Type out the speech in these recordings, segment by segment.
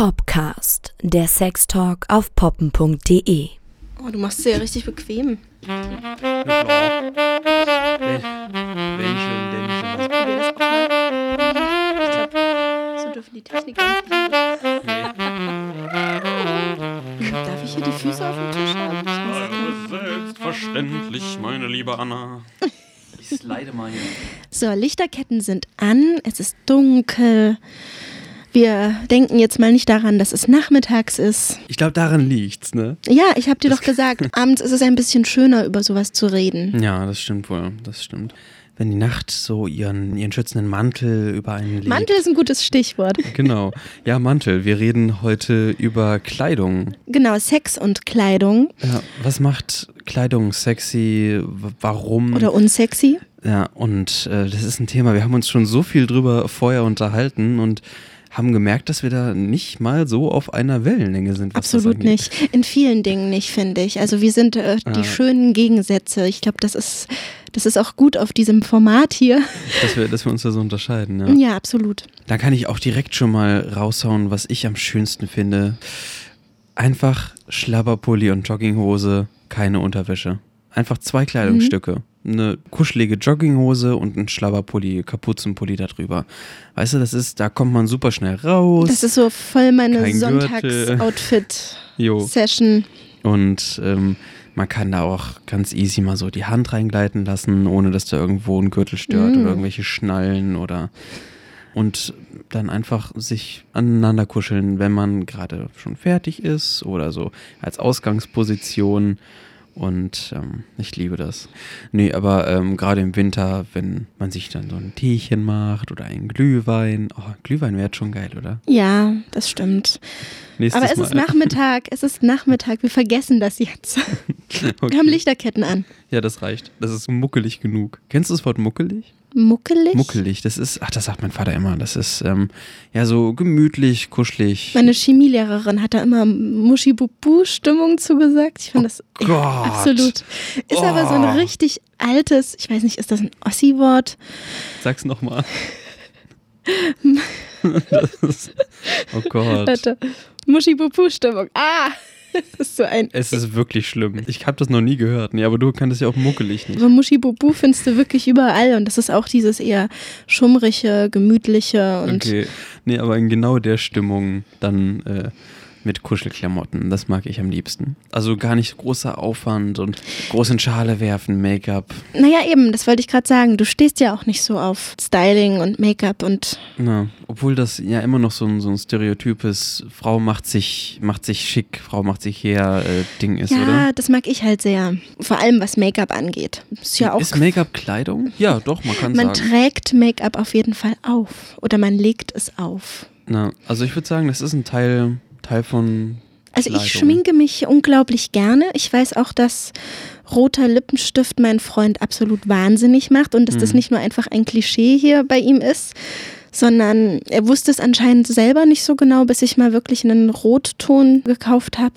Popcast, der Sextalk auf poppen.de. Oh, du machst es ja richtig bequem. Ja. Wel so dürfen die Techniker nicht. Darf ich hier die Füße auf dem Tisch haben? Selbstverständlich, meine liebe Anna. Ich slide mal hier. So, Lichterketten sind an, es ist dunkel. Wir denken jetzt mal nicht daran, dass es nachmittags ist. Ich glaube, daran liegt's, ne? Ja, ich habe dir doch gesagt, abends ist es ein bisschen schöner, über sowas zu reden. Ja, das stimmt wohl. Das stimmt. Wenn die Nacht so ihren, ihren schützenden Mantel über einen legt. Mantel ist ein gutes Stichwort. Genau. Ja, Mantel. Wir reden heute über Kleidung. Genau, Sex und Kleidung Ja, was macht Kleidung sexy? Warum? oder unsexy. Ja, und äh, das ist ein Thema, wir haben uns schon so viel drüber vorher unterhalten und haben gemerkt, dass wir da nicht mal so auf einer Wellenlänge sind. Absolut nicht. In vielen Dingen nicht, finde ich. Also wir sind äh, die Ah. schönen Gegensätze. Ich glaube, das ist, das ist auch gut auf diesem Format hier. Dass wir, dass wir uns da so unterscheiden, ja. Ja, absolut. Da kann ich auch direkt schon mal raushauen, was ich am schönsten finde. Einfach Schlabberpulli und Jogginghose, keine Unterwäsche. Einfach zwei Kleidungsstücke. Eine kuschelige Jogginghose und ein Schlabberpulli, Kapuzenpulli darüber. Weißt du, das ist, da kommt man super schnell raus. Das ist so voll meine. Sonntagsoutfit-Session. Und ähm, man kann da auch ganz easy mal so die Hand reingleiten lassen, ohne dass da irgendwo ein Gürtel stört Mm. oder irgendwelche Schnallen oder und dann einfach sich aneinander kuscheln, wenn man gerade schon fertig ist oder so als Ausgangsposition. Und ähm, ich liebe das. Nee, aber ähm, gerade im Winter, wenn man sich dann so ein Teechen macht oder einen Glühwein. Oh, Glühwein wäre jetzt schon geil, oder? Ja, das stimmt. Nächstes Aber es Mal. ist Nachmittag, es ist Nachmittag. Wir vergessen das jetzt. Okay. Wir haben Lichterketten an. Ja, das reicht. Das ist muckelig genug. Kennst du das Wort muckelig? Muckelig? Muckelig, das ist, ach, das sagt mein Vater immer. Das ist ähm, ja so gemütlich, kuschelig. Meine Chemielehrerin hat da immer Muschi-Bubu-Stimmung zugesagt. Ich finde das Oh. Ja, absolut. Ist aber so ein Oh. richtig altes, ich weiß nicht, ist das ein Ossi-Wort? Sag's nochmal. oh Gott. Warte. Muschi-Bubu-Stimmung. Ah! Das ist so ein. Es ist wirklich schlimm. Ich habe das noch nie gehört. Nee, aber du kannst ja auch muckelig nicht. Aber Muschi-Bubu findest du wirklich überall und das ist auch dieses eher schummrige, gemütliche und Okay. Nee, aber in genau der Stimmung dann äh, mit Kuschelklamotten. Das mag ich am liebsten. Also gar nicht großer Aufwand und groß in Schale werfen, Make-up. naja eben, das wollte ich gerade sagen. Du stehst ja auch nicht so auf Styling und Make-up und Ja, obwohl das ja immer noch so ein, so ein stereotypes Frau macht sich, macht sich schick, Frau macht sich her äh, Ding ist, ja, oder? das mag ich halt sehr. Vor allem was Make-up angeht. Ist ja auch ist Make-up Kleidung? Ja, doch, man kann man sagen. trägt Make-up auf jeden Fall auf oder man legt es auf. Na, also ich würde sagen, das ist ein Teil, Teil von Also ich schminke mich unglaublich gerne. Ich weiß auch, dass roter Lippenstift meinen Freund absolut wahnsinnig macht und dass das Mhm. nicht nur einfach ein Klischee hier bei ihm ist, sondern er wusste es anscheinend selber nicht so genau, bis ich mal wirklich einen Rotton gekauft habe,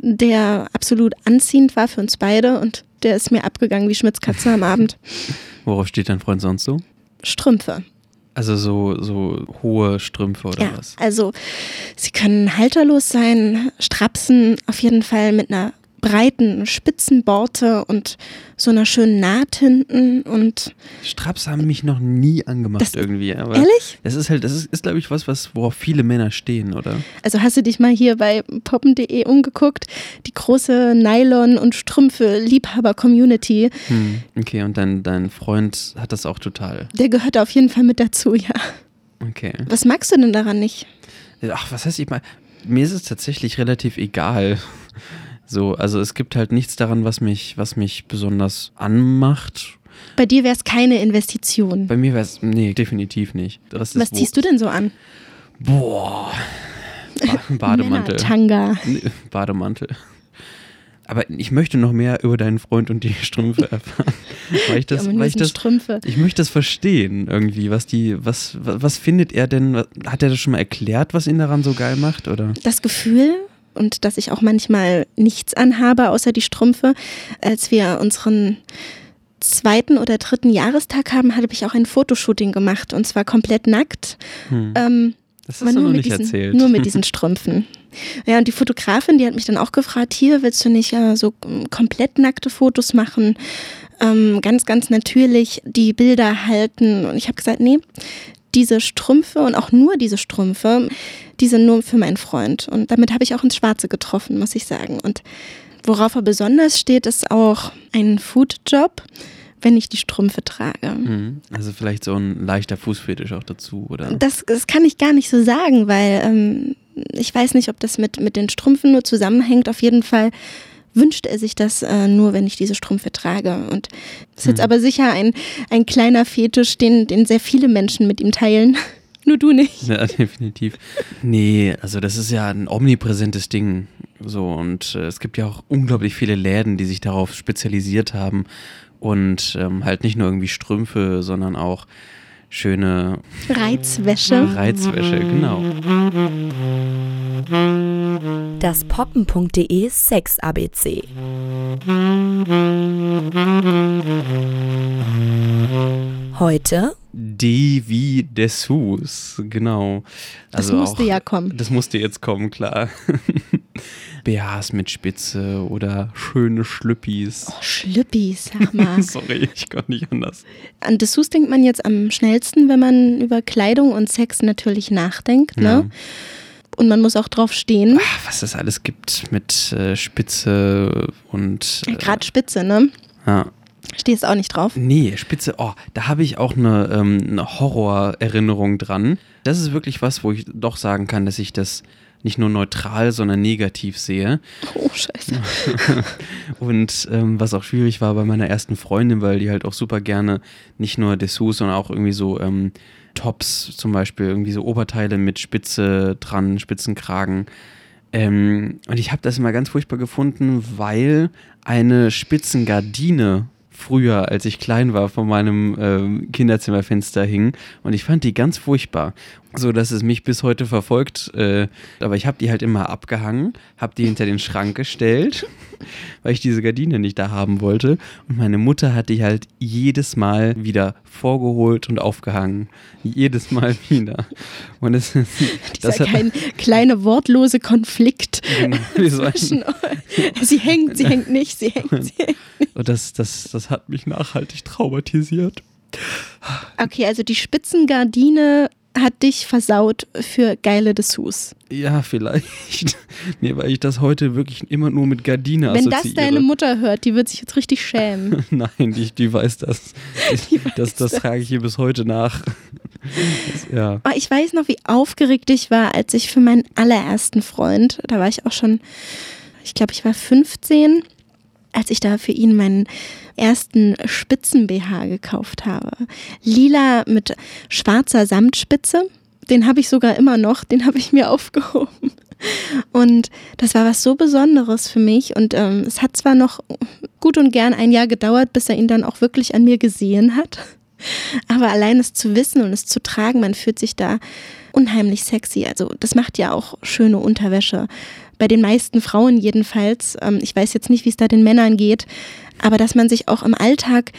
der absolut anziehend war für uns beide und der ist mir abgegangen wie Schmitzkatze am Abend. Worauf steht dein Freund sonst so? Strümpfe. Also so, so hohe Strümpfe oder Ja, was? also sie können halterlos sein, Strapsen auf jeden Fall mit einer breiten Spitzenborte und so einer schönen Naht hinten und Straps haben mich noch nie angemacht Das- irgendwie. Aber ehrlich? Das ist halt, das ist, ist glaube ich, was, was, worauf viele Männer stehen, oder? Also hast du dich mal hier bei poppen.de umgeguckt, die große Nylon- und Strümpfe-Liebhaber-Community, Hm. Okay, und dein, dein Freund hat das auch total. der gehört auf jeden Fall mit dazu, ja. Okay. Was magst du denn daran nicht? Ach, was heißt ich mal? Mir ist es tatsächlich relativ egal. So, also es gibt halt nichts daran, was mich, was mich besonders anmacht. Bei dir wäre es keine Investition. Bei mir wäre es, nee, definitiv nicht. Was wo- ziehst du denn so an? Boah. Ba Bademantel. Tanga. Bademantel. Aber ich möchte noch mehr über deinen Freund und die Strümpfe erfahren. weil ich das, weil ich das, Strümpfe. ich möchte das verstehen irgendwie, was die, was, was, was findet er denn, hat er das schon mal erklärt, was ihn daran so geil macht, oder? das Gefühl und dass ich auch manchmal nichts anhabe außer die Strümpfe. Als wir unseren zweiten oder dritten Jahrestag haben, habe ich auch ein Fotoshooting gemacht und zwar komplett nackt. Hm. Ähm, Das hast du nur noch mit, nicht diesen, erzählt. nur mit diesen Strümpfen. Ja, und die Fotografin, die hat mich dann auch gefragt, hier willst du nicht äh, so ähm, komplett nackte Fotos machen, ähm, ganz, ganz natürlich die Bilder halten. Und ich habe gesagt, nee, diese Strümpfe und auch nur diese Strümpfe, die sind nur für meinen Freund. Und damit habe ich auch ins Schwarze getroffen, muss ich sagen. Und worauf er besonders steht, ist auch ein Foodjob, wenn ich die Strümpfe trage. Mhm. Also vielleicht so ein leichter Fußfetisch auch dazu, oder? Das, das kann ich gar nicht so sagen, weil ähm, ich weiß nicht, ob das mit, mit den Strümpfen nur zusammenhängt. Auf jeden Fall wünscht er sich das äh, nur, wenn ich diese Strümpfe trage. Und das ist jetzt Hm. aber sicher ein, ein kleiner Fetisch, den, den sehr viele Menschen mit ihm teilen. nur du nicht. Ja, definitiv. Nee, also das ist ja ein omnipräsentes Ding. So, und äh, es gibt ja auch unglaublich viele Läden, die sich darauf spezialisiert haben. Und ähm, halt nicht nur irgendwie Strümpfe, sondern auch schöne Reizwäsche. Reizwäsche, genau. Das poppen.de Sex ABC. Heute Devi Dessous, genau. Das Also musste auch, ja kommen. Das musste jetzt kommen, klar. BHs mit Spitze oder schöne Schlüppis. Oh, Schlüppis, sag mal. Sorry, ich kann nicht anders. An Dessous denkt man jetzt am schnellsten, wenn man über Kleidung und Sex natürlich nachdenkt. Ne? Ja. Und man muss auch drauf stehen. Ach, was es alles gibt mit äh, Spitze und. Äh, Gerade Spitze, ne? ja. Stehst auch nicht drauf. Nee, Spitze, oh, da habe ich auch eine, ähm, eine Horrorerinnerung dran. Das ist wirklich was, wo ich doch sagen kann, dass ich das nicht nur neutral, sondern negativ sehe. Oh, scheiße. Und ähm, was auch schwierig war bei meiner ersten Freundin, weil die halt auch super gerne nicht nur Dessous, sondern auch irgendwie so ähm, Tops zum Beispiel, irgendwie so Oberteile mit Spitze dran, Spitzenkragen. Ähm, und ich habe das immer ganz furchtbar gefunden, weil eine Spitzengardine früher, als ich klein war, vor meinem ähm, Kinderzimmerfenster hing. Und ich fand die ganz furchtbar. So dass es mich bis heute verfolgt. Äh, aber ich habe die halt immer abgehangen, habe die hinter den Schrank gestellt, weil ich diese Gardine nicht da haben wollte. Und meine Mutter hat die halt jedes Mal wieder vorgeholt und aufgehangen. Jedes Mal wieder. Und es ist. Dieser kein kleine wortlose Konflikt Genau, zwischen sie hängt, sie hängt nicht, sie hängt, sie hängt. Und das, das, das hat mich nachhaltig traumatisiert. Okay, also die Spitzengardine hat dich versaut für geile Dessous. Ja, vielleicht. Nee, weil ich das heute wirklich immer nur mit Gardine Wenn das assoziiere. deine Mutter hört, die wird sich jetzt richtig schämen. Nein, die, die weiß das. Die weiß das, das das. trage ich ihr bis heute nach. Das, ja. Aber ich weiß noch, wie aufgeregt ich war, als ich für meinen allerersten Freund, da war ich auch schon, ich glaube, ich war 15, als ich da für ihn meinen ersten Spitzen-BH gekauft habe. Lila mit schwarzer Samtspitze. Den habe ich sogar immer noch, den habe ich mir aufgehoben. Und das war was so Besonderes für mich. Und ähm, es hat zwar noch gut und gern ein Jahr gedauert, bis er ihn dann auch wirklich an mir gesehen hat. Aber allein es zu wissen und es zu tragen, man fühlt sich da unheimlich sexy. Also das macht ja auch schöne Unterwäsche. Bei den meisten Frauen jedenfalls. Ähm, ich weiß jetzt nicht, wie es da den Männern geht, aber dass man sich auch im Alltag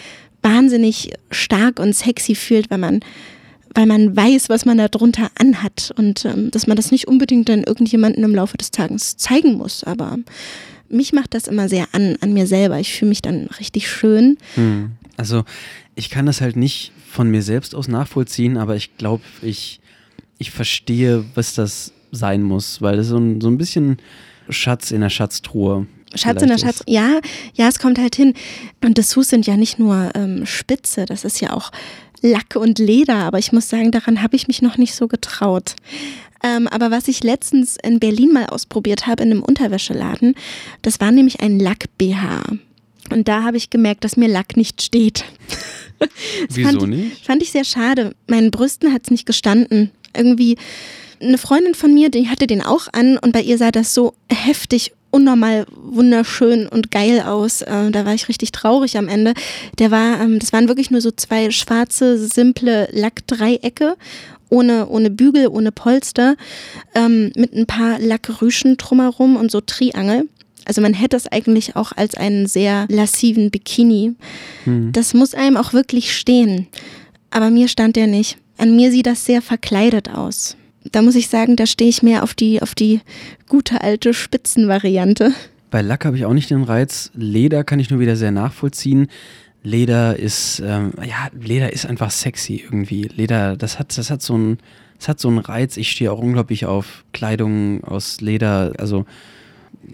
wahnsinnig stark und sexy fühlt, weil man weil man weiß, was man da drunter anhat und ähm, dass man das nicht unbedingt dann irgendjemandem im Laufe des Tages zeigen muss. Aber mich macht das immer sehr an, an mir selber. Ich fühle mich dann richtig schön. Hm. Also, ich kann das halt nicht von mir selbst aus nachvollziehen, aber ich glaube, ich, ich verstehe, was das sein muss, weil das so ein, so ein bisschen Schatz in der Schatztruhe. Schatz in der Schatz. Ja, ja, es kommt halt hin. Und Dessous sind ja nicht nur ähm, Spitze, das ist ja auch Lack und Leder. Aber ich muss sagen, daran habe ich mich noch nicht so getraut. Ähm, aber was ich letztens in Berlin mal ausprobiert habe in einem Unterwäscheladen, das war nämlich ein Lack-BH. Und da habe ich gemerkt, dass mir Lack nicht steht. Das Wieso fand ich, nicht? Fand ich sehr schade. Meinen Brüsten hat es nicht gestanden. Irgendwie eine Freundin von mir, die hatte den auch an und bei ihr sah das so heftig unnormal wunderschön und geil aus. Äh, da war ich richtig traurig am Ende. Der war, ähm, das waren wirklich nur so zwei schwarze, simple Lackdreiecke. Ohne, ohne Bügel, ohne Polster, ähm, mit ein paar Lackrüschen drumherum und so Triangel. Also man hätte es eigentlich auch als einen sehr lassiven Bikini. Hm. Das muss einem auch wirklich stehen. Aber mir stand der nicht. An mir sieht das sehr verkleidet aus. Da muss ich sagen, da stehe ich mehr auf die, auf die gute alte Spitzenvariante. Bei Lack habe ich auch nicht den Reiz. Leder kann ich nur wieder sehr nachvollziehen. Leder ist, ähm, ja, Leder ist einfach sexy irgendwie. Leder, das hat, das hat so einen, das hat so einen Reiz. Ich stehe auch unglaublich auf Kleidung aus Leder. Also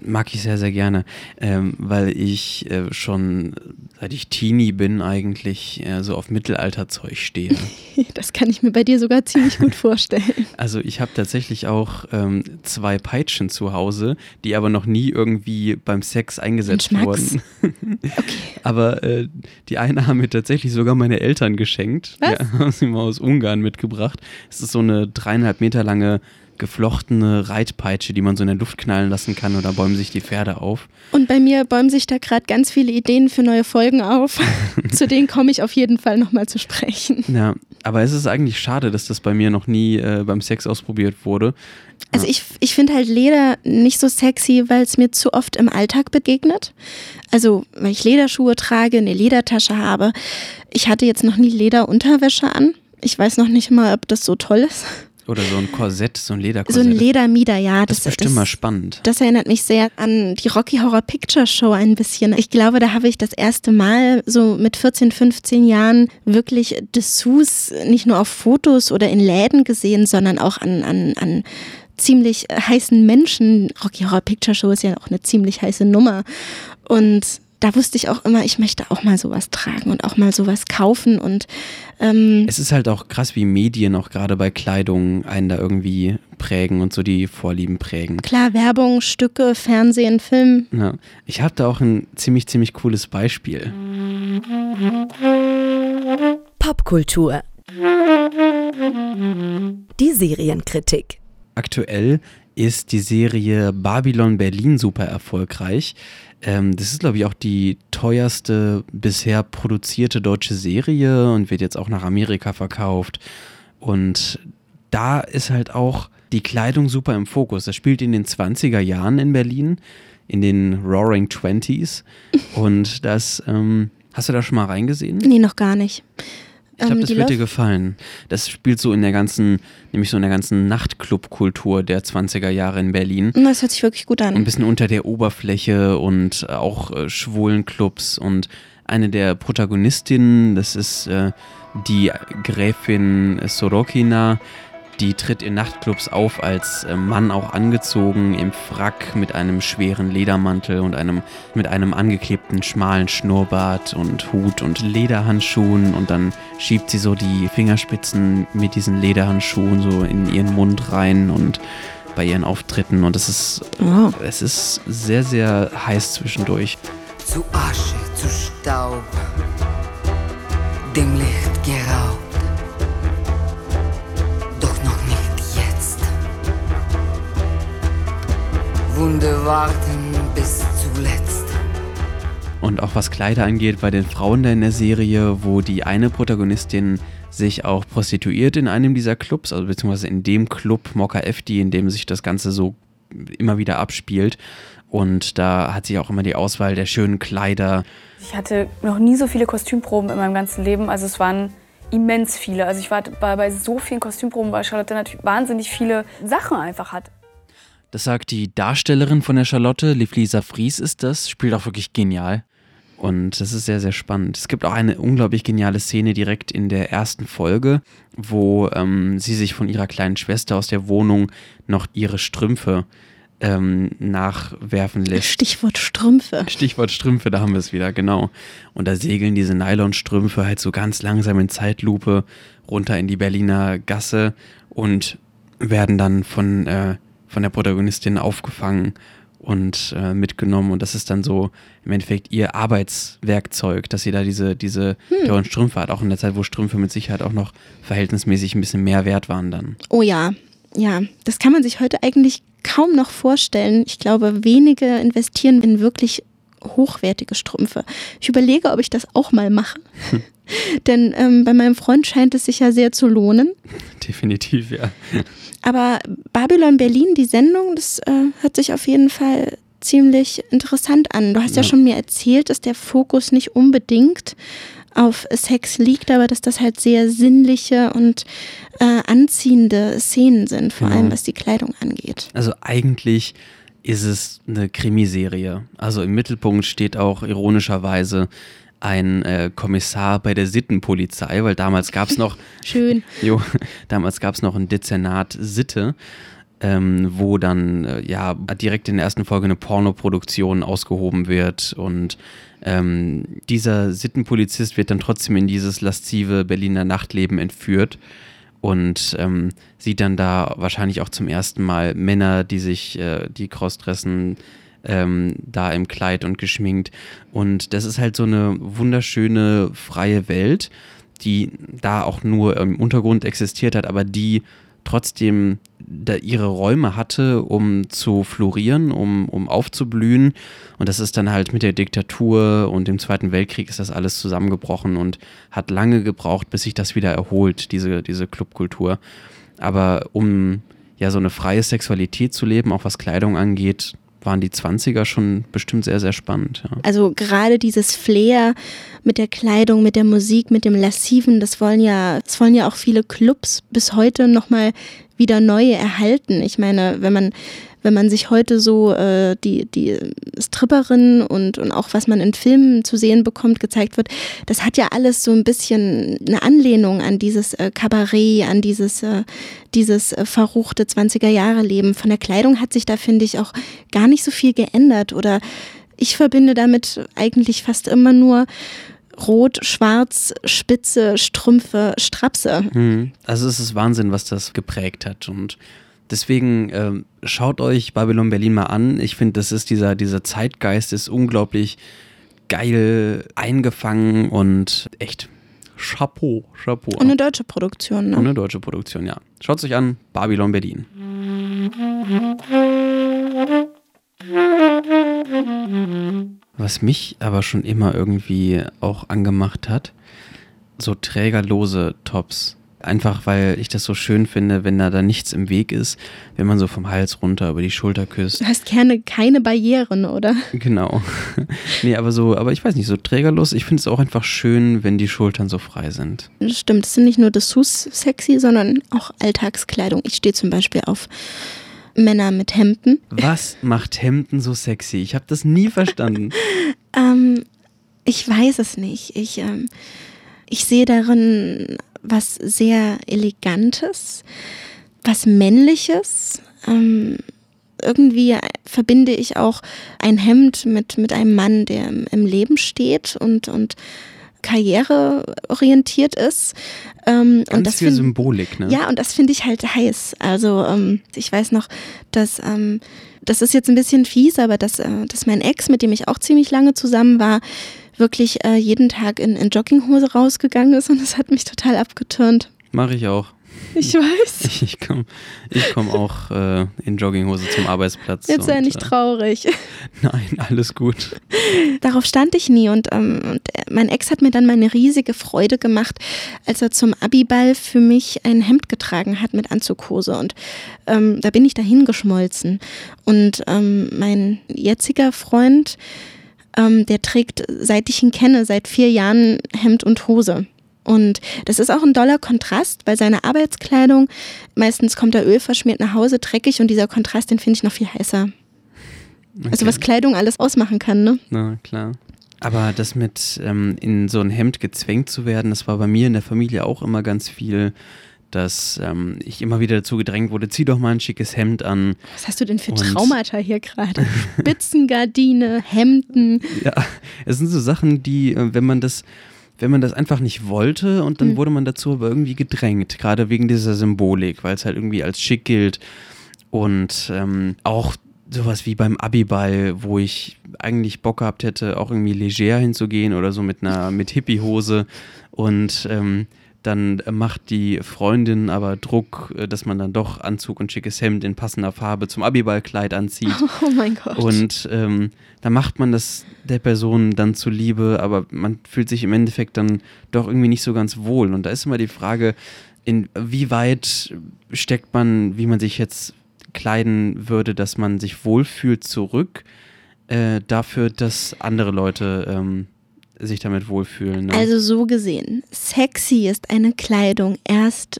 mag ich sehr, sehr gerne, ähm, weil ich äh, schon seit ich Teenie bin eigentlich äh, so auf Mittelalterzeug stehe. Das kann ich mir bei dir sogar ziemlich gut vorstellen. Also ich habe tatsächlich auch ähm, zwei Peitschen zu Hause, die aber noch nie irgendwie beim Sex eingesetzt wurden. okay. Aber äh, die eine haben mir tatsächlich sogar meine Eltern geschenkt. Was? Die haben sie mal aus Ungarn mitgebracht. Es ist so eine dreieinhalb Meter lange geflochtene Reitpeitsche, die man so in der Luft knallen lassen kann oder bäumen sich die Pferde auf. Und bei mir bäumen sich da gerade ganz viele Ideen für neue Folgen auf. zu denen komme ich auf jeden Fall nochmal zu sprechen. Ja, aber es ist eigentlich schade, dass das bei mir noch nie äh, beim Sex ausprobiert wurde. Also ich, ich finde halt Leder nicht so sexy, weil es mir zu oft im Alltag begegnet. Also weil ich Lederschuhe trage, eine Ledertasche habe. Ich hatte jetzt noch nie Lederunterwäsche an. Ich weiß noch nicht mal, ob das so toll ist. Oder so ein Korsett, so ein Lederkorsett. So ein Ledermieder, ja. Das, das ist bestimmt das, mal spannend. Das erinnert mich sehr an die Rocky Horror Picture Show ein bisschen. Ich glaube, da habe ich das erste Mal so mit 14, 15 Jahren wirklich Dessous nicht nur auf Fotos oder in Läden gesehen, sondern auch an, an, an ziemlich heißen Menschen. Rocky Horror Picture Show ist ja auch eine ziemlich heiße Nummer. Und da wusste ich auch immer, ich möchte auch mal sowas tragen und auch mal sowas kaufen und ähm es ist halt auch krass, wie Medien auch gerade bei Kleidung einen da irgendwie prägen und so die Vorlieben prägen. Klar, Werbung, Stücke, Fernsehen, Film. Ja. Ich habe da auch ein ziemlich, ziemlich cooles Beispiel. Popkultur. Die Serienkritik. Aktuell ist die Serie Babylon Berlin super erfolgreich. Ähm, das ist, glaube ich, auch die teuerste bisher produzierte deutsche Serie und wird jetzt auch nach Amerika verkauft. Und da ist halt auch die Kleidung super im Fokus. Das spielt in den 20er Jahren in Berlin, in den Roaring Twenties. Und das, ähm, hast du da schon mal reingesehen? Nee, noch gar nicht. Ich glaube, Ähm, das wird dir gefallen. Das spielt so in der ganzen, nämlich so in der ganzen Nachtclub-Kultur der 20er Jahre in Berlin. Das hört sich wirklich gut Ein an. bisschen unter der Oberfläche und auch äh, schwulen Clubs und eine der Protagonistinnen, das ist äh, die Gräfin Sorokina, die tritt in Nachtclubs auf als äh, Mann auch angezogen im Frack mit einem schweren Ledermantel und einem mit einem angeklebten schmalen Schnurrbart und Hut und Lederhandschuhen und dann schiebt sie so die Fingerspitzen mit diesen Lederhandschuhen so in ihren Mund rein und bei ihren Auftritten und es ist Wow. es ist sehr, sehr heiß zwischendurch. zu Asche, zu Staub, dem Licht geraubt. Wunde warten bis zuletzt. Und auch was Kleider angeht, bei den Frauen da in der Serie, wo die eine Protagonistin sich auch prostituiert in einem dieser Clubs, also beziehungsweise in dem Club Mokka FD, in dem sich das Ganze so immer wieder abspielt. Und da hat sie auch immer die Auswahl der schönen Kleider. Ich hatte noch nie so viele Kostümproben in meinem ganzen Leben. Also es waren immens viele. Also ich war bei, bei so vielen Kostümproben, weil Charlotte natürlich wahnsinnig viele Sachen einfach hat. Das sagt die Darstellerin von der Charlotte, Livlisa Fries ist das, spielt auch wirklich genial. Und das ist sehr, sehr spannend. Es gibt auch eine unglaublich geniale Szene direkt in der ersten Folge, wo ähm, sie sich von ihrer kleinen Schwester aus der Wohnung noch ihre Strümpfe ähm, nachwerfen lässt. Stichwort Strümpfe. Stichwort Strümpfe, da haben wir es wieder, genau. Und da segeln diese Nylonstrümpfe halt so ganz langsam in Zeitlupe runter in die Berliner Gasse und werden dann von, äh, von der Protagonistin aufgefangen und äh, mitgenommen. Und das ist dann so im Endeffekt ihr Arbeitswerkzeug, dass sie da diese, diese teuren Strümpfe hat, auch in der Zeit, wo Strümpfe mit Sicherheit auch noch verhältnismäßig ein bisschen mehr wert waren dann. Oh ja, ja. Das kann man sich heute eigentlich kaum noch vorstellen. Ich glaube, wenige investieren in wirklich hochwertige Strümpfe. Ich überlege, ob ich das auch mal mache. Denn ähm, bei meinem Freund scheint es sich ja sehr zu lohnen. Definitiv, ja. Aber Babylon Berlin, die Sendung, das äh, hört sich auf jeden Fall ziemlich interessant an. Du hast ja, Ja. schon mir erzählt, dass der Fokus nicht unbedingt auf Sex liegt, aber dass das halt sehr sinnliche und äh, anziehende Szenen sind, vor Genau. allem was die Kleidung angeht. Also eigentlich ist es eine Krimiserie. Also im Mittelpunkt steht auch ironischerweise ein äh, Kommissar bei der Sittenpolizei, weil damals gab es noch Schön. Jo, damals gab es noch ein Dezernat Sitte, ähm, wo dann äh, ja direkt in der ersten Folge eine Pornoproduktion ausgehoben wird und ähm, dieser Sittenpolizist wird dann trotzdem in dieses laszive Berliner Nachtleben entführt und ähm, sieht dann da wahrscheinlich auch zum ersten Mal Männer, die sich, äh, die crossdressen, ähm, da im Kleid und geschminkt. Und das ist halt so eine wunderschöne freie Welt, die da auch nur im Untergrund existiert hat, aber die trotzdem da ihre Räume hatte, um zu florieren, um, um aufzublühen. Und das ist dann halt mit der Diktatur und dem Zweiten Weltkrieg ist das alles zusammengebrochen und hat lange gebraucht, bis sich das wieder erholt, diese, diese Clubkultur. Aber um ja so eine freie Sexualität zu leben, auch was Kleidung angeht, waren die 20er schon bestimmt sehr, sehr spannend. Ja. Also gerade dieses Flair mit der Kleidung, mit der Musik, mit dem Lassiven, das wollen ja, das wollen ja auch viele Clubs bis heute nochmal wieder neu erhalten. Ich meine, wenn man wenn man sich heute so äh, die, die Stripperinnen und, und auch was man in Filmen zu sehen bekommt, gezeigt wird, das hat ja alles so ein bisschen eine Anlehnung an dieses äh, Kabarett, an dieses, äh, dieses äh, verruchte 20er-Jahre-Leben. Von der Kleidung hat sich da, finde ich, auch gar nicht so viel geändert. Oder ich verbinde damit eigentlich fast immer nur Rot, Schwarz, Spitze, Strümpfe, Strapse. Mhm. Also es ist Wahnsinn, was das geprägt hat. Und deswegen ähm, schaut euch Babylon Berlin mal an. Ich finde, das ist dieser, dieser Zeitgeist ist unglaublich geil eingefangen und echt Chapeau, Chapeau. Und eine deutsche Produktion. Und Ne? eine deutsche Produktion, ja. Schaut es euch an, Babylon Berlin. Was mich aber schon immer irgendwie auch angemacht hat, so trägerlose Tops. Einfach weil ich das so schön finde, wenn da, da nichts im Weg ist, wenn man so vom Hals runter über die Schulter küsst. Du hast gerne keine Barrieren, oder? Genau. nee, aber so, aber ich weiß nicht, so trägerlos. Ich finde es auch einfach schön, wenn die Schultern so frei sind. Das stimmt, es sind nicht nur Dessous sexy, sondern auch Alltagskleidung. Ich stehe zum Beispiel auf Männer mit Hemden. Was macht Hemden so sexy? Ich habe das nie verstanden. Ähm, ich weiß es nicht. Ich, ähm, ich sehe darin was sehr Elegantes, was Männliches. Ähm, irgendwie verbinde ich auch ein Hemd mit, mit einem Mann, der im, im Leben steht und, und karriereorientiert ist. Ähm, Ganz und das viel find- Symbolik, ne? ja, und das finde ich halt heiß. Also ähm, ich weiß noch, dass ähm, das ist jetzt ein bisschen fies, aber dass, äh, dass mein Ex, mit dem ich auch ziemlich lange zusammen war, wirklich äh, jeden Tag in, in Jogginghose rausgegangen ist und das hat mich total abgetürnt. Mache ich auch. Ich weiß. Ich komme ich komm auch äh, in Jogginghose zum Arbeitsplatz. Jetzt sei nicht äh, traurig. Nein, alles gut. Darauf stand ich nie und, ähm, und äh, mein Ex hat mir dann mal eine riesige Freude gemacht, als er zum Abiball für mich ein Hemd getragen hat mit Anzughose und ähm, da bin ich dahin geschmolzen und ähm, mein jetziger Freund, ähm, der trägt, seit ich ihn kenne, seit vier Jahren Hemd und Hose. Und das ist auch ein doller Kontrast, weil seine Arbeitskleidung, meistens kommt er ölverschmiert nach Hause, dreckig und dieser Kontrast, den finde ich noch viel heißer. Also Okay. was Kleidung alles ausmachen kann, ne? Na klar. Aber das mit ähm, in so ein Hemd gezwängt zu werden, das war bei mir in der Familie auch immer ganz viel, dass ähm, ich immer wieder dazu gedrängt wurde, zieh doch mal ein schickes Hemd an. Was hast du denn für Traumata hier gerade? Spitzengardine, Hemden. Ja, es sind so Sachen, die, äh, wenn man das, wenn man das einfach nicht wollte und dann Mhm. wurde man dazu aber irgendwie gedrängt, gerade wegen dieser Symbolik, weil es halt irgendwie als schick gilt und ähm, auch sowas wie beim Abiball, wo ich eigentlich Bock gehabt hätte, auch irgendwie leger hinzugehen oder so mit einer mit Hippie-Hose und ähm, dann macht die Freundin aber Druck, äh, dass man dann doch Anzug und schickes Hemd in passender Farbe zum Abiballkleid anzieht. Oh mein Gott. Und ähm, da macht man das der Person dann zuliebe, aber man fühlt sich im Endeffekt dann doch irgendwie nicht so ganz wohl. Und da ist immer die Frage, inwieweit steckt man, wie man sich jetzt kleiden würde, dass man sich wohlfühlt, zurück, äh, dafür, dass andere Leute ähm, sich damit wohlfühlen. Ne? Also so gesehen, sexy ist eine Kleidung erst,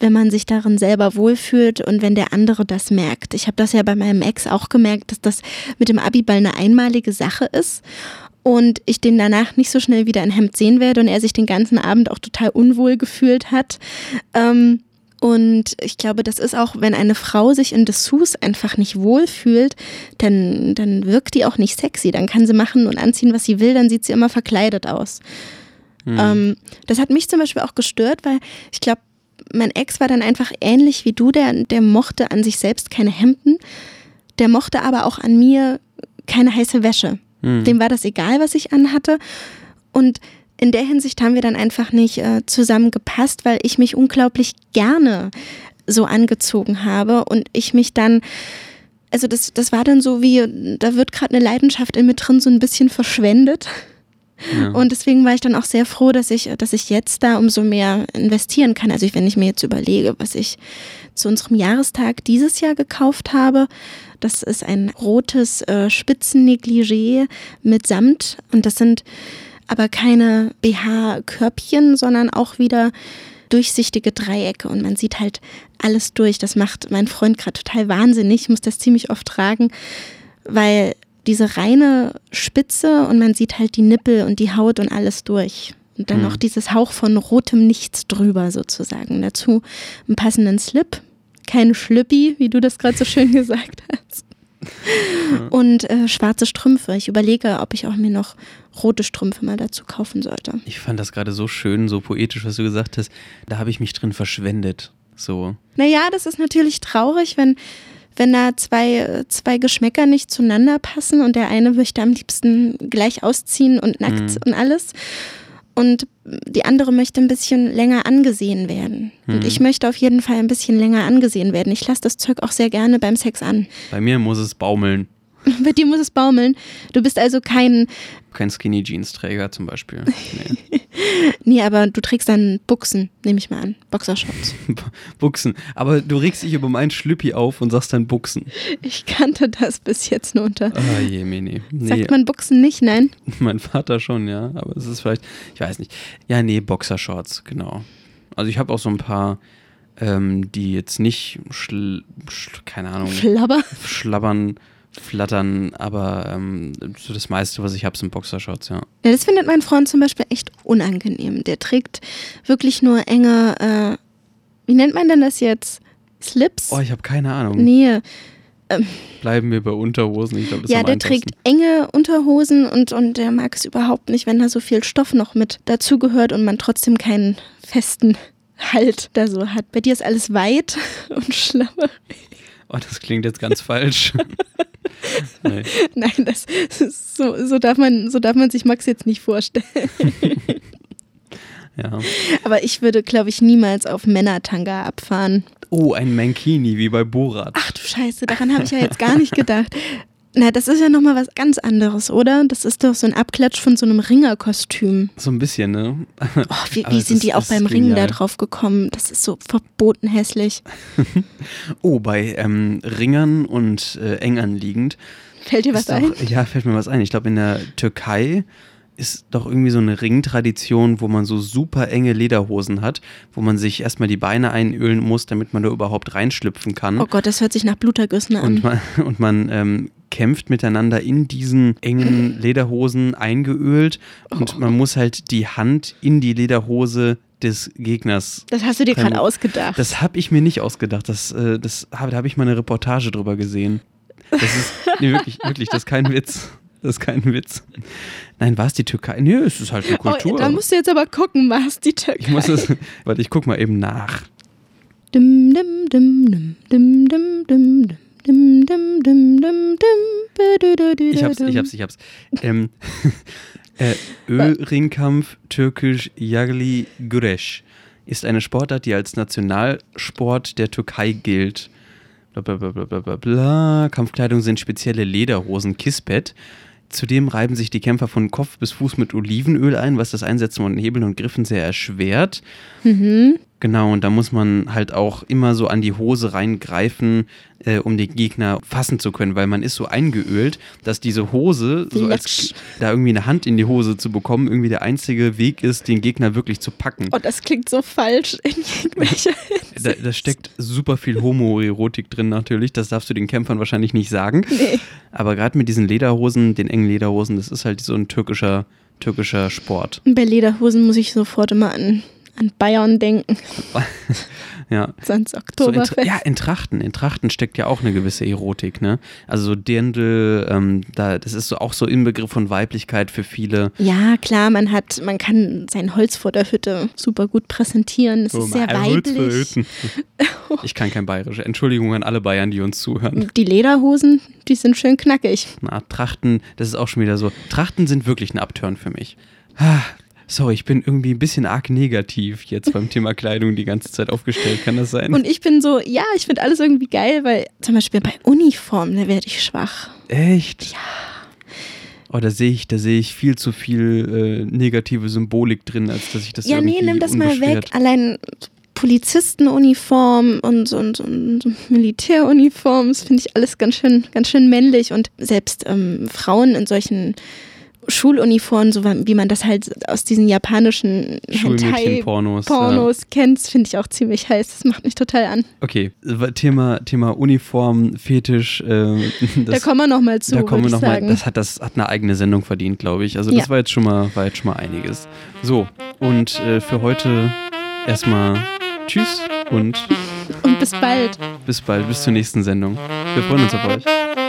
wenn man sich darin selber wohlfühlt und wenn der andere das merkt. Ich habe das ja bei meinem Ex auch gemerkt, dass das mit dem Abiball eine einmalige Sache ist und ich den danach nicht so schnell wieder in Hemd sehen werde und er sich den ganzen Abend auch total unwohl gefühlt hat. Ähm, und ich glaube, das ist auch, wenn eine Frau sich in Dessous einfach nicht wohlfühlt, dann, dann wirkt die auch nicht sexy. Dann kann sie machen und anziehen, was sie will, dann sieht sie immer verkleidet aus. Hm. Ähm, das hat mich zum Beispiel auch gestört, weil ich glaube, mein Ex war dann einfach ähnlich wie du, der, der mochte an sich selbst keine Hemden, der mochte aber auch an mir keine heiße Wäsche. Hm. Dem war das egal, was ich anhatte. Und in der Hinsicht haben wir dann einfach nicht äh, zusammengepasst, weil ich mich unglaublich gerne so angezogen habe und ich mich dann, also das, das war dann so wie, da wird gerade eine Leidenschaft in mir drin so ein bisschen verschwendet. Ja. Und deswegen war ich dann auch sehr froh, dass ich, dass ich jetzt da umso mehr investieren kann. Also wenn ich mir jetzt überlege, was ich zu unserem Jahrestag dieses Jahr gekauft habe, das ist ein rotes äh, Spitzennegligé mit Samt und das sind aber keine BH-Körbchen, sondern auch wieder durchsichtige Dreiecke und man sieht halt alles durch. Das macht mein Freund gerade total wahnsinnig. Ich muss das ziemlich oft tragen, weil diese reine Spitze und man sieht halt die Nippel und die Haut und alles durch. Und dann Mhm. noch dieses Hauch von rotem Nichts drüber sozusagen. Dazu einen passenden Slip, kein Schlüppi, wie du das gerade so schön gesagt hast. Und äh, schwarze Strümpfe. Ich überlege, ob ich auch mir noch rote Strümpfe mal dazu kaufen sollte. Ich fand das gerade so schön, so poetisch, was du gesagt hast. Da habe ich mich drin verschwendet. So. Naja, das ist natürlich traurig, wenn, wenn da zwei, zwei Geschmäcker nicht zueinander passen und der eine möchte am liebsten gleich ausziehen und nackt Mhm. und alles. Und die andere möchte ein bisschen länger angesehen werden. Und Mhm. ich möchte auf jeden Fall ein bisschen länger angesehen werden. Ich lasse das Zeug auch sehr gerne beim Sex an. Bei mir muss es baumeln. Bei dir muss es baumeln. Du bist also kein, Kein Skinny Jeans Träger zum Beispiel. Nee. nee, aber du trägst dann Buchsen, nehme ich mal an. Boxershorts. Buchsen. Aber du regst dich über meinen Schlüppi auf und sagst dann Buchsen. Ich kannte das bis jetzt nur unter. Ah je, Mini. Nee, Sagt man Buchsen nicht? Nein. mein Vater schon, ja. Aber es ist vielleicht, ich weiß nicht. Ja, nee, Boxershorts, genau. Also ich habe auch so ein paar, ähm, die jetzt nicht, keine Ahnung, Flabber. schlabbern, flattern, aber ähm, so das meiste, was ich habe, sind Boxershorts, ja. Ja, das findet mein Freund zum Beispiel echt unangenehm. Der trägt wirklich nur enge, äh, wie nennt man denn das jetzt? Slips? Oh, ich habe keine Ahnung. nee. Bleiben wir bei Unterhosen. Ich glaube, das ist Ja, der trägt enge Unterhosen und, und der mag es überhaupt nicht, wenn da so viel Stoff noch mit dazugehört und man trotzdem keinen festen Halt da so hat. Bei dir ist alles weit und schlapper. Oh, das klingt jetzt ganz falsch. nee. Nein, das so, so, darf man, so darf man sich Max jetzt nicht vorstellen. Ja. Aber ich würde, glaube ich, niemals auf Männertanga abfahren. Oh, ein Mankini wie bei Borat. Ach du Scheiße, daran habe ich ja jetzt gar nicht gedacht. Na, das ist ja nochmal was ganz anderes, oder? Das ist doch so ein Abklatsch von so einem Ringerkostüm. So ein bisschen, ne? Oh, wie wie sind ist- die auch beim Ringen da drauf gekommen? Das ist so verboten hässlich. Oh, bei ähm, Ringern und äh, eng anliegend. Fällt dir was ist doch, ein? Ja, fällt mir was ein. Ich glaube, in der Türkei ist doch irgendwie so eine Ringtradition, wo man so super enge Lederhosen hat, wo man sich erstmal die Beine einölen muss, damit man da überhaupt reinschlüpfen kann. Oh Gott, das hört sich nach Blutergüssen Und an. man, und man ähm, kämpft miteinander in diesen engen Lederhosen eingeölt und Oh. man muss halt die Hand in die Lederhose des Gegners. Das hast du dir gerade ausgedacht. Das habe ich mir nicht ausgedacht. Das, äh, das da habe ich mal eine Reportage drüber gesehen. Das ist nee, wirklich, wirklich, das ist kein Witz. Das ist kein Witz. Nein, war es die Türkei? Nee, es ist halt eine Kultur. Oh, da musst du jetzt aber gucken, was die Türkei. ich muss es, warte, ich guck mal eben nach. Dim, dim, dim, dim, dim, dim, dim, dim, dim, dim, dim, dim, dim, bidididididum. Ich hab's, ich hab's, ich hab's. Ähm, äh, Ölringkampf türkisch Yagli Güreş ist eine Sportart, die als Nationalsport der Türkei gilt. Bla, bla, bla, bla, bla, bla, bla. Kampfkleidung sind spezielle Lederhosen, Kispet. Zudem reiben sich die Kämpfer von Kopf bis Fuß mit Olivenöl ein, was das Einsetzen von Hebeln und Griffen sehr erschwert. Mhm. Genau, und da muss man halt auch immer so an die Hose reingreifen, äh, um den Gegner fassen zu können, weil man ist so eingeölt, dass diese Hose, so als da irgendwie eine Hand in die Hose zu bekommen, irgendwie der einzige Weg ist, den Gegner wirklich zu packen. Oh, das klingt so falsch in irgendwelcher da, da steckt super viel Homoerotik drin natürlich, das darfst du den Kämpfern wahrscheinlich nicht sagen. Nee. Aber gerade mit diesen Lederhosen, den engen Lederhosen, das ist halt so ein türkischer, türkischer Sport. Bei Lederhosen muss ich sofort immer an, an Bayern denken. Ja. Sonst So in, Oktoberfest. ja, in Trachten. In Trachten steckt ja auch eine gewisse Erotik, ne? Also so Dirndl, ähm, da, das ist so auch so Inbegriff von Weiblichkeit für viele. Ja, klar, man hat, man kann sein Holz vor der Hütte super gut präsentieren. Es ist sehr weiblich. Ich kann kein Bayerisch. Entschuldigung an alle Bayern, die uns zuhören. Die Lederhosen, die sind schön knackig. Na, Trachten, das ist auch schon wieder so. Trachten sind wirklich ein Upturn für mich. Sorry, ich bin irgendwie ein bisschen arg negativ jetzt beim Thema Kleidung die ganze Zeit aufgestellt. Kann das sein? Und ich bin so, ja, ich finde alles irgendwie geil, weil zum Beispiel bei Uniformen, da werde ich schwach. Echt? Ja. Oh, da sehe ich, da sehe ich viel zu viel äh, negative Symbolik drin, als dass ich das Ja, nee, nimm das mal weg. Allein Polizistenuniform und, und, und Militäruniform, das finde ich alles ganz schön, ganz schön männlich. Und selbst ähm, Frauen in solchen Schuluniformen, so wie man das halt aus diesen japanischen Schulmädchen-Pornos, Pornos kennt, finde ich auch ziemlich heiß. Das macht mich total an. Okay, Thema, Thema Uniform, Fetisch. Äh, da das, kommen wir nochmal zu, da kommen wir würd ich noch mal, sagen. das hat das hat eine eigene Sendung verdient, glaube ich. Also das Ja. war jetzt schon mal war jetzt schon mal einiges. So und äh, für heute erstmal Tschüss und Und bis bald. bis bald, bis zur nächsten Sendung. Wir freuen uns auf euch.